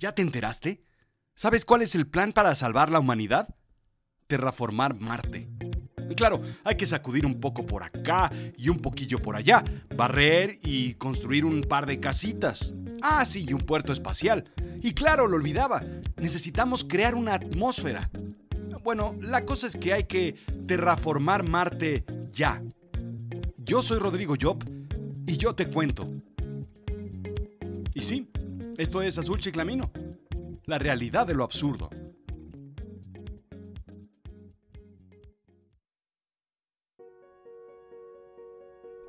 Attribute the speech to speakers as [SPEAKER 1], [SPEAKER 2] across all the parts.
[SPEAKER 1] ¿Ya te enteraste? ¿Sabes cuál es el plan para salvar la humanidad? Terraformar Marte. Claro, hay que sacudir un poco por acá y un poquillo por allá, barrer y construir un par de casitas. Ah, sí, y un puerto espacial. Y claro, lo olvidaba, necesitamos crear una atmósfera. Bueno, la cosa es que hay que terraformar Marte ya. Yo soy Rodrigo Job y yo te cuento. Y sí, esto es Azul Chiclamino, la realidad de lo absurdo.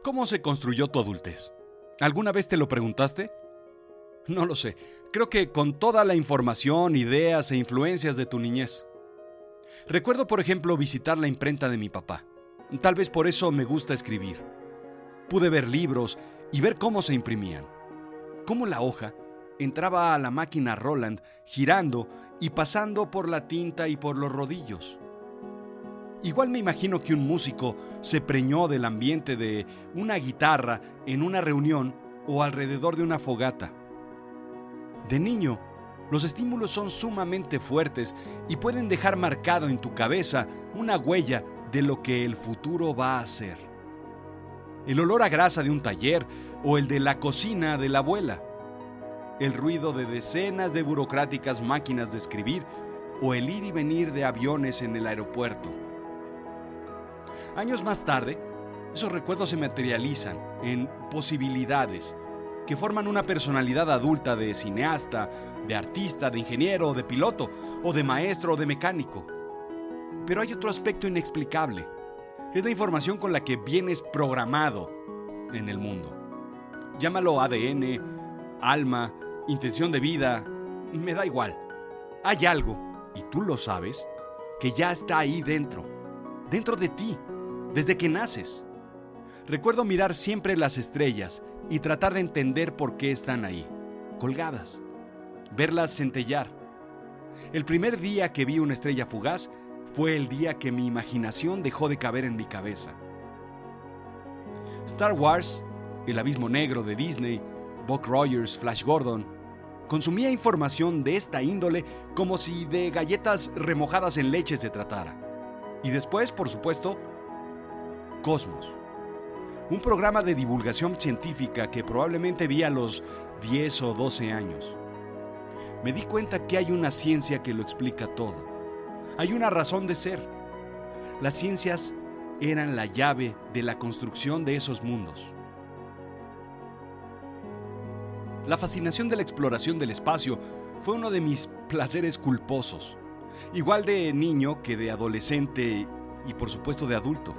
[SPEAKER 1] ¿Cómo se construyó tu adultez? ¿Alguna vez te lo preguntaste? No lo sé. Creo que con toda la información, ideas e influencias de tu niñez. Recuerdo, por ejemplo, visitar la imprenta de mi papá. Tal vez por eso me gusta escribir. Pude ver libros y ver cómo se imprimían. Cómo la hoja entraba a la máquina Roland girando y pasando por la tinta y por los rodillos. Igual me imagino que un músico se preñó del ambiente de una guitarra en una reunión o alrededor de una fogata. De niño, los estímulos son sumamente fuertes y pueden dejar marcado en tu cabeza una huella de lo que el futuro va a ser. El olor a grasa de un taller o el de la cocina de la abuela. El ruido de decenas de burocráticas máquinas de escribir o el ir y venir de aviones en el aeropuerto. Años más tarde, esos recuerdos se materializan en posibilidades que forman una personalidad adulta de cineasta, de artista, de ingeniero, de piloto, o de maestro o de mecánico. Pero hay otro aspecto inexplicable. Es la información con la que vienes programado en el mundo. Llámalo ADN, alma, intención de vida, me da igual. Hay algo, y tú lo sabes, que ya está ahí dentro, dentro de ti, desde que naces. Recuerdo mirar siempre las estrellas y tratar de entender por qué están ahí, colgadas, verlas centellar. El primer día que vi una estrella fugaz fue el día que mi imaginación dejó de caber en mi cabeza. Star Wars, El Abismo Negro de Disney, Buck Rogers, Flash Gordon, consumía información de esta índole como si de galletas remojadas en leche se tratara. Y después, por supuesto, Cosmos un programa de divulgación científica que probablemente vi a los 10 o 12 años. Me di cuenta que hay una ciencia que lo explica todo. Hay una razón de ser. Las ciencias eran la llave de la construcción de esos mundos. La fascinación de la exploración del espacio fue uno de mis placeres culposos, igual de niño que de adolescente y por supuesto de adulto.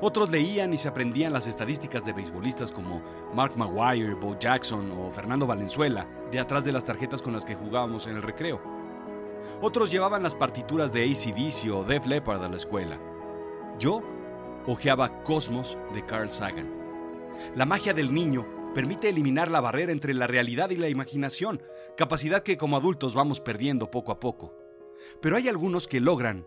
[SPEAKER 1] Otros leían y se aprendían las estadísticas de beisbolistas como Mark Maguire, Bo Jackson o Fernando Valenzuela de atrás de las tarjetas con las que jugábamos en el recreo. Otros llevaban las partituras de ACDC o Def Leppard a la escuela. Yo hojeaba Cosmos de Carl Sagan. La magia del niño permite eliminar la barrera entre la realidad y la imaginación, capacidad que como adultos vamos perdiendo poco a poco. Pero hay algunos que logran,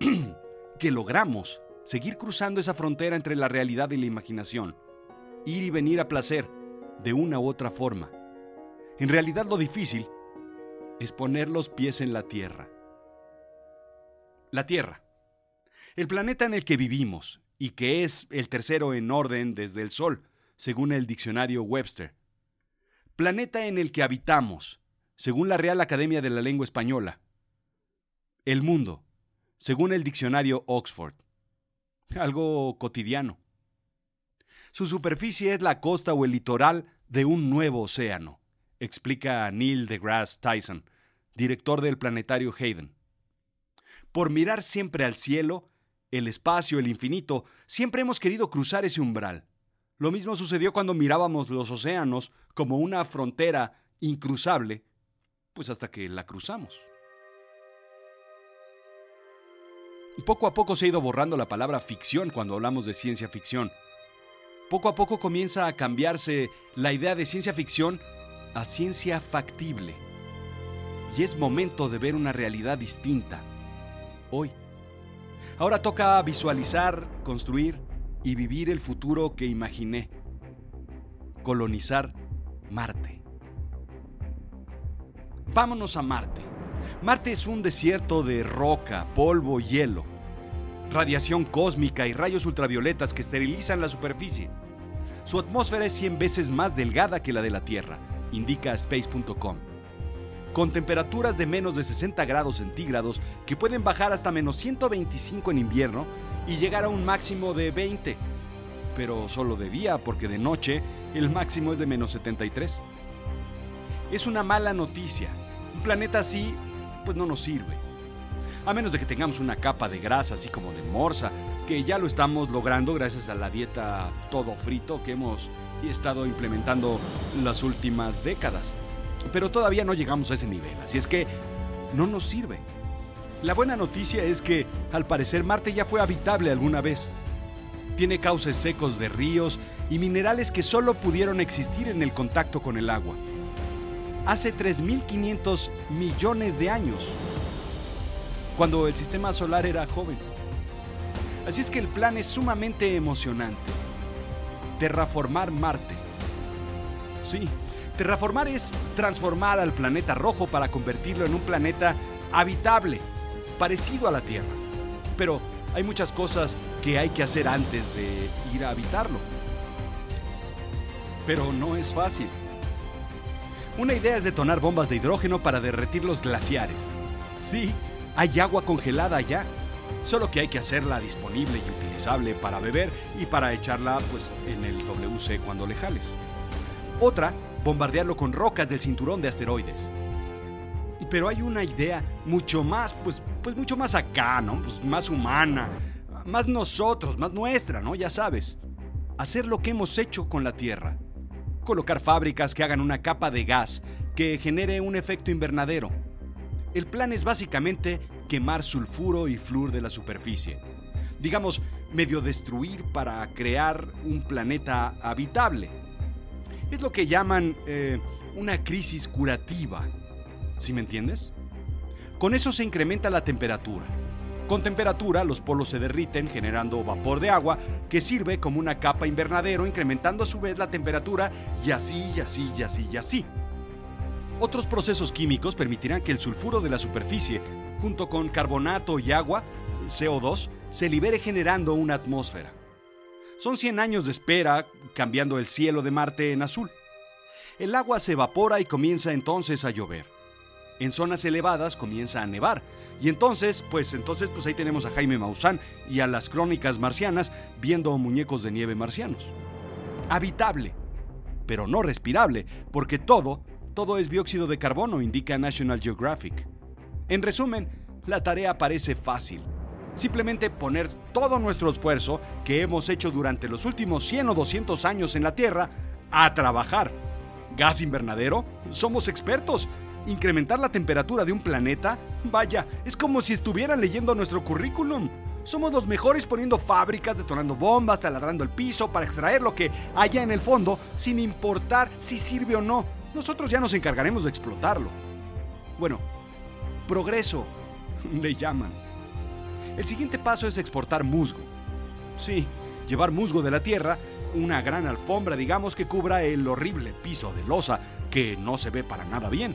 [SPEAKER 1] que logramos seguir cruzando esa frontera entre la realidad y la imaginación, ir y venir a placer, de una u otra forma. En realidad lo difícil es poner los pies en la Tierra. La Tierra, el planeta en el que vivimos y que es el tercero en orden desde el Sol, según el diccionario Webster. Planeta en el que habitamos, según la Real Academia de la Lengua Española. El mundo, según el diccionario Oxford algo cotidiano. Su superficie es la costa o el litoral de un nuevo océano, explica Neil deGrasse Tyson, director del planetario Hayden. Por mirar siempre al cielo, el espacio, el infinito, siempre hemos querido cruzar ese umbral. Lo mismo sucedió cuando mirábamos los océanos como una frontera incruzable, pues hasta que la cruzamos. Poco a poco se ha ido borrando la palabra ficción cuando hablamos de ciencia ficción. Poco a poco comienza a cambiarse la idea de ciencia ficción a ciencia factible. Y es momento de ver una realidad distinta. Hoy. Ahora toca visualizar, construir y vivir el futuro que imaginé. Colonizar Marte. Vámonos a Marte. Marte es un desierto de roca, polvo, hielo, radiación cósmica y rayos ultravioletas que esterilizan la superficie. Su atmósfera es 100 veces más delgada que la de la Tierra, indica space.com. Con temperaturas de menos de 60 grados centígrados que pueden bajar hasta menos 125 en invierno y llegar a un máximo de 20. Pero solo de día, porque de noche el máximo es de menos 73. Es una mala noticia. Un planeta así, pues no nos sirve. A menos de que tengamos una capa de grasa así como de morsa, que ya lo estamos logrando gracias a la dieta todo frito que hemos estado implementando las últimas décadas. Pero todavía no llegamos a ese nivel, así es que no nos sirve. La buena noticia es que, al parecer, Marte ya fue habitable alguna vez. Tiene cauces secos de ríos y minerales que solo pudieron existir en el contacto con el agua. Hace 3.500 millones de años, cuando el sistema solar era joven. Así es que el plan es sumamente emocionante. Terraformar Marte. Sí, terraformar es transformar al planeta rojo para convertirlo en un planeta habitable, parecido a la Tierra. Pero hay muchas cosas que hay que hacer antes de ir a habitarlo. Pero no es fácil. Una idea es detonar bombas de hidrógeno para derretir los glaciares. Sí, hay agua congelada allá, solo que hay que hacerla disponible y utilizable para beber y para echarla pues, en el WC cuando le jales. Otra, bombardearlo con rocas del cinturón de asteroides. Pero hay una idea mucho más, pues, pues mucho más acá, ¿no? Pues más humana, más nosotros, más nuestra, ¿no? Ya sabes. Hacer lo que hemos hecho con la Tierra. Colocar fábricas que hagan una capa de gas que genere un efecto invernadero. El plan es básicamente quemar sulfuro y flúor de la superficie. Digamos, medio destruir para crear un planeta habitable. Es lo que llaman eh, una crisis curativa. ¿Sí me entiendes? Con eso se incrementa la temperatura. Con temperatura los polos se derriten generando vapor de agua que sirve como una capa invernadero incrementando a su vez la temperatura y así y así y así y así. Otros procesos químicos permitirán que el sulfuro de la superficie junto con carbonato y agua, CO2, se libere generando una atmósfera. Son 100 años de espera cambiando el cielo de Marte en azul. El agua se evapora y comienza entonces a llover. En zonas elevadas comienza a nevar. Y entonces, pues entonces pues ahí tenemos a Jaime Maussan y a las crónicas marcianas viendo muñecos de nieve marcianos. Habitable, pero no respirable, porque todo, todo es dióxido de carbono, indica National Geographic. En resumen, la tarea parece fácil. Simplemente poner todo nuestro esfuerzo que hemos hecho durante los últimos 100 o 200 años en la Tierra a trabajar. ¿Gas invernadero? Somos expertos. Incrementar la temperatura de un planeta? Vaya, es como si estuvieran leyendo nuestro currículum. Somos los mejores poniendo fábricas, detonando bombas, taladrando el piso para extraer lo que haya en el fondo, sin importar si sirve o no. Nosotros ya nos encargaremos de explotarlo. Bueno, progreso, le llaman. El siguiente paso es exportar musgo. Sí, llevar musgo de la tierra, una gran alfombra, digamos, que cubra el horrible piso de losa que no se ve para nada bien.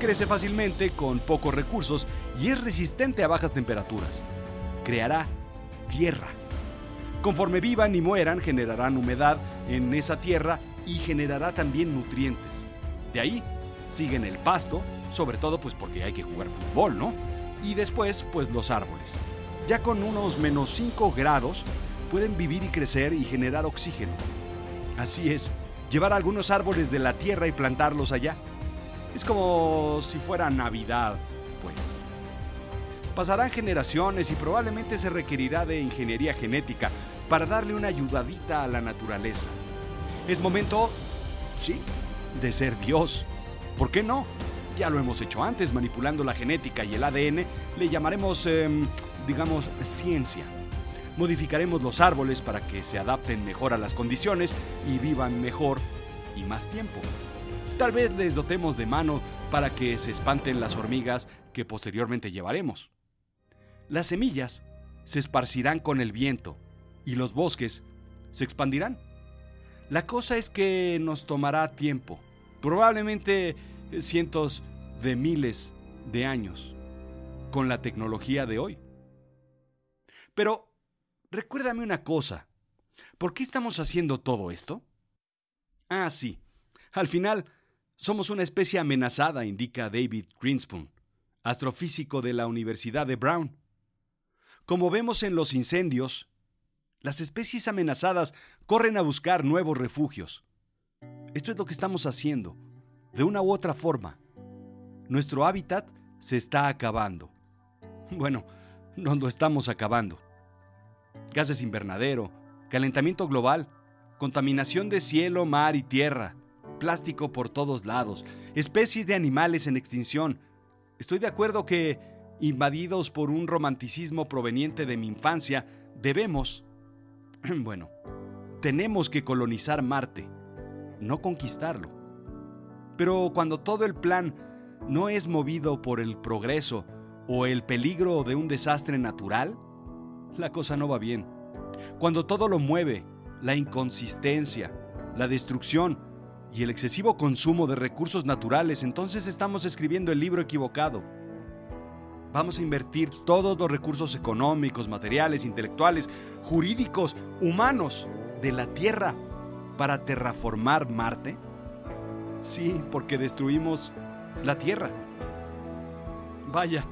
[SPEAKER 1] Crece fácilmente con pocos recursos y es resistente a bajas temperaturas. Creará tierra. Conforme vivan y mueran, generarán humedad en esa tierra y generará también nutrientes. De ahí siguen el pasto, sobre todo pues porque hay que jugar fútbol, ¿no? Y después pues los árboles. Ya con unos menos 5 grados pueden vivir y crecer y generar oxígeno. Así es, llevar algunos árboles de la tierra y plantarlos allá. Es como si fuera Navidad, pues. Pasarán generaciones y probablemente se requerirá de ingeniería genética para darle una ayudadita a la naturaleza. Es momento, sí, de ser Dios. ¿Por qué no? Ya lo hemos hecho antes, manipulando la genética y el ADN, le llamaremos, em, digamos, ciencia. Modificaremos los árboles para que se adapten mejor a las condiciones y vivan mejor y más tiempo. Tal vez les dotemos de mano para que se espanten las hormigas que posteriormente llevaremos. Las semillas se esparcirán con el viento y los bosques se expandirán. La cosa es que nos tomará tiempo, probablemente cientos de miles de años con la tecnología de hoy. Pero recuérdame una cosa, ¿por qué estamos haciendo todo esto? Ah, sí, al final somos una especie amenazada, indica David Greenspoon, astrofísico de la Universidad de Brown. Como vemos en los incendios, las especies amenazadas corren a buscar nuevos refugios. Esto es lo que estamos haciendo, de una u otra forma. Nuestro hábitat se está acabando. Bueno, nos lo estamos acabando. Gases invernadero, calentamiento global, contaminación de cielo, mar y tierra, plástico por todos lados, especies de animales en extinción. Estoy de acuerdo que, invadidos por un romanticismo proveniente de mi infancia, debemos, bueno, tenemos que colonizar Marte, no conquistarlo. Pero cuando todo el plan no es movido por el progreso o el peligro de un desastre natural, la cosa no va bien. Cuando todo lo mueve, la inconsistencia, la destrucción y el excesivo consumo de recursos naturales, entonces estamos escribiendo el libro equivocado. Vamos a invertir todos los recursos económicos, materiales, intelectuales, jurídicos, humanos de la Tierra para terraformar Marte. Sí, porque destruimos la Tierra. Vaya,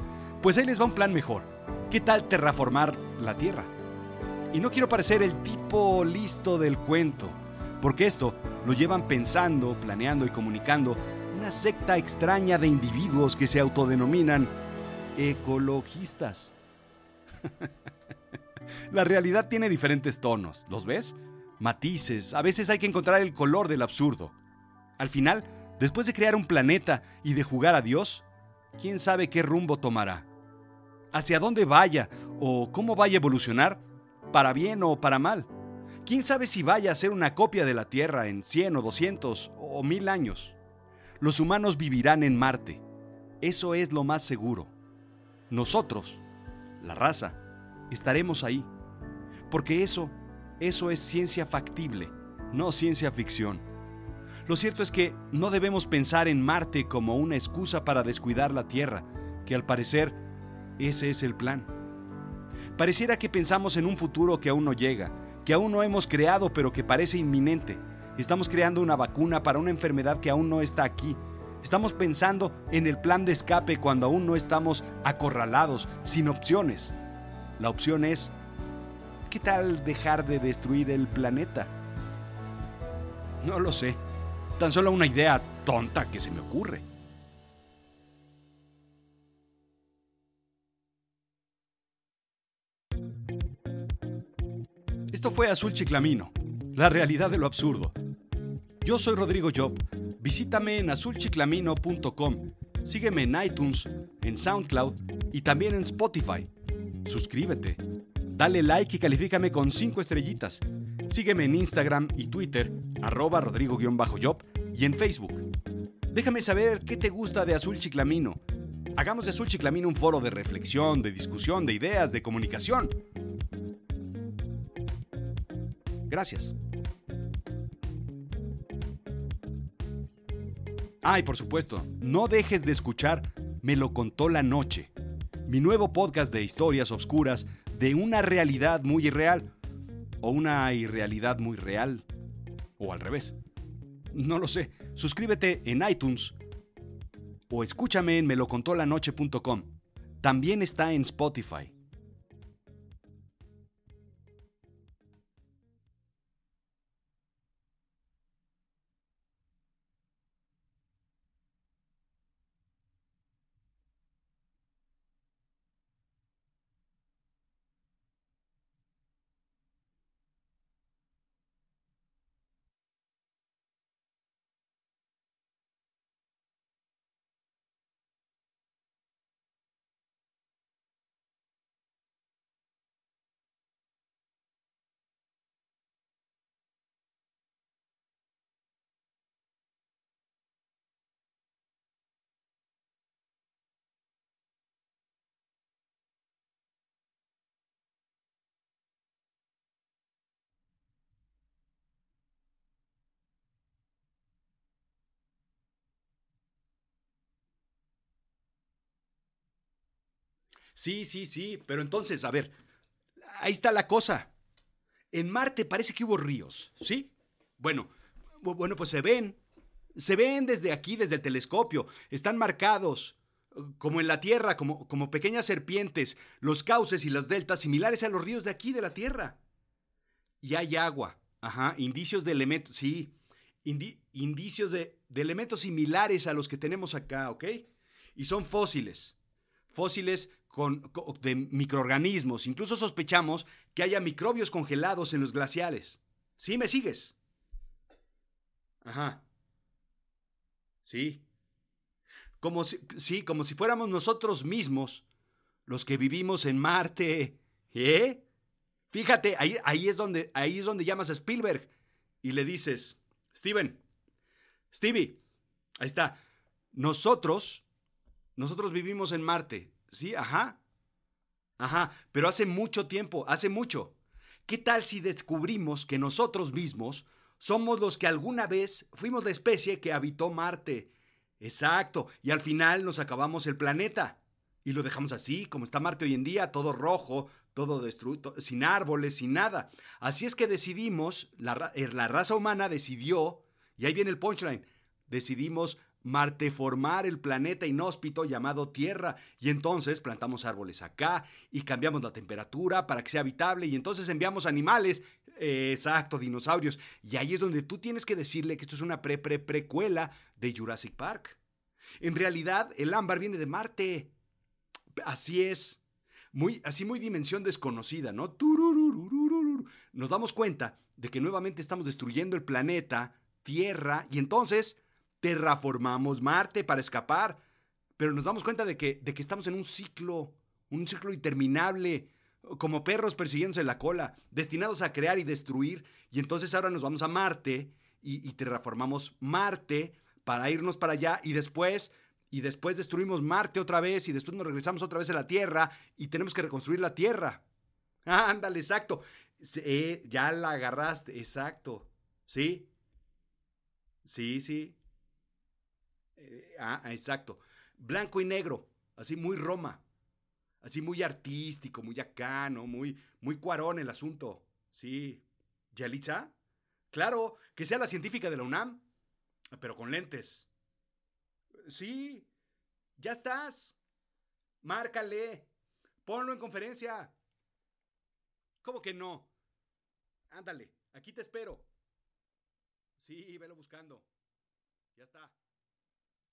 [SPEAKER 1] pues ahí les va un plan mejor. ¿Qué tal terraformar la Tierra? Y no quiero parecer el tipo listo del cuento, porque esto lo llevan pensando, planeando y comunicando una secta extraña de individuos que se autodenominan ecologistas. la realidad tiene diferentes tonos, ¿los ves? Matices, a veces hay que encontrar el color del absurdo. Al final, después de crear un planeta y de jugar a Dios, quién sabe qué rumbo tomará. Hacia dónde vaya o cómo vaya a evolucionar, para bien o para mal. Quién sabe si vaya a ser una copia de la Tierra en 100 o 200 o 1000 años. Los humanos vivirán en Marte. Eso es lo más seguro. Nosotros, la raza, estaremos ahí. Porque eso, eso es ciencia factible, no ciencia ficción. Lo cierto es que no debemos pensar en Marte como una excusa para descuidar la Tierra, que al parecer ese es el plan. Pareciera que pensamos en un futuro que aún no llega, que aún no hemos creado pero que parece inminente. Estamos creando una vacuna para una enfermedad que aún no está aquí. Estamos pensando en el plan de escape cuando aún no estamos acorralados, sin opciones. La opción es, ¿qué tal dejar de destruir el planeta? No lo sé. Tan solo una idea tonta que se me ocurre. Esto fue Azul Chiclamino, la realidad de lo absurdo. Yo soy Rodrigo Job. Visítame en azulchiclamino.com. Sígueme en iTunes, en SoundCloud y también en Spotify. Suscríbete. Dale like y califícame con 5 estrellitas. Sígueme en Instagram y Twitter, arroba rodrigo-job y en Facebook. Déjame saber qué te gusta de Azul Chiclamino. Hagamos de Azul Chiclamino un foro de reflexión, de discusión, de ideas, de comunicación. Gracias. Ah, y por supuesto, no dejes de escuchar Me lo contó la noche, mi nuevo podcast de historias obscuras de una realidad muy irreal o una irrealidad muy real o al revés. No lo sé. Suscríbete en iTunes o escúchame en melocontolanoche.com. También está en Spotify. Sí, sí, sí, pero entonces, a ver, ahí está la cosa. En Marte parece que hubo ríos, ¿sí? Bueno, bueno, pues se ven. Se ven desde aquí, desde el telescopio. Están marcados, como en la Tierra, como, como pequeñas serpientes, los cauces y las deltas similares a los ríos de aquí, de la Tierra. Y hay agua. Ajá, indicios de elementos, sí. indicios de, de elementos similares a los que tenemos acá, ¿ok? Y son fósiles. Fósiles de microorganismos. Incluso sospechamos que haya microbios congelados en los glaciares. ¿Sí me sigues? Ajá. Sí. Como si, sí, como si fuéramos nosotros mismos los que vivimos en Marte. ¿Eh? Fíjate, ahí, ahí, es donde, ahí es donde llamas a Spielberg y le dices, Steven, Stevie, ahí está, nosotros, nosotros vivimos en Marte. Sí, ajá. Ajá, pero hace mucho tiempo, hace mucho. ¿Qué tal si descubrimos que nosotros mismos somos los que alguna vez fuimos la especie que habitó Marte? Exacto, y al final nos acabamos el planeta. Y lo dejamos así, como está Marte hoy en día, todo rojo, todo destruido, sin árboles, sin nada. Así es que decidimos, la, eh, raza humana decidió, y ahí viene el punchline, decidimos marteformar el planeta inhóspito llamado Tierra. Y entonces plantamos árboles acá y cambiamos la temperatura para que sea habitable y entonces enviamos animales, exacto, dinosaurios. Y ahí es donde tú tienes que decirle que esto es una pre-pre-precuela de Jurassic Park. En realidad, el ámbar viene de Marte. Así es. Muy, así muy dimensión desconocida, ¿no? Nos damos cuenta de que nuevamente estamos destruyendo el planeta, Tierra, y entonces terraformamos Marte para escapar, pero nos damos cuenta de que, de que estamos en un ciclo, un ciclo interminable, como perros persiguiéndose la cola, destinados a crear y destruir, y entonces ahora nos vamos a Marte y, terraformamos Marte para irnos para allá y después y después destruimos Marte otra vez y después nos regresamos otra vez a la Tierra y tenemos que reconstruir la Tierra. Ándale, exacto. Eh, ya la agarraste, exacto. ¿Sí? Sí, sí. Eh, ah, exacto. Blanco y negro, así muy Roma. Así muy artístico, muy acá, ¿no? Muy, muy cuarón el asunto. Sí. ¿Yalitza? Claro, que sea la científica de la UNAM, pero con lentes. Sí, ya estás. Márcale. Ponlo en conferencia. ¿Cómo que no? Ándale, aquí te espero. Sí, velo buscando. Ya está.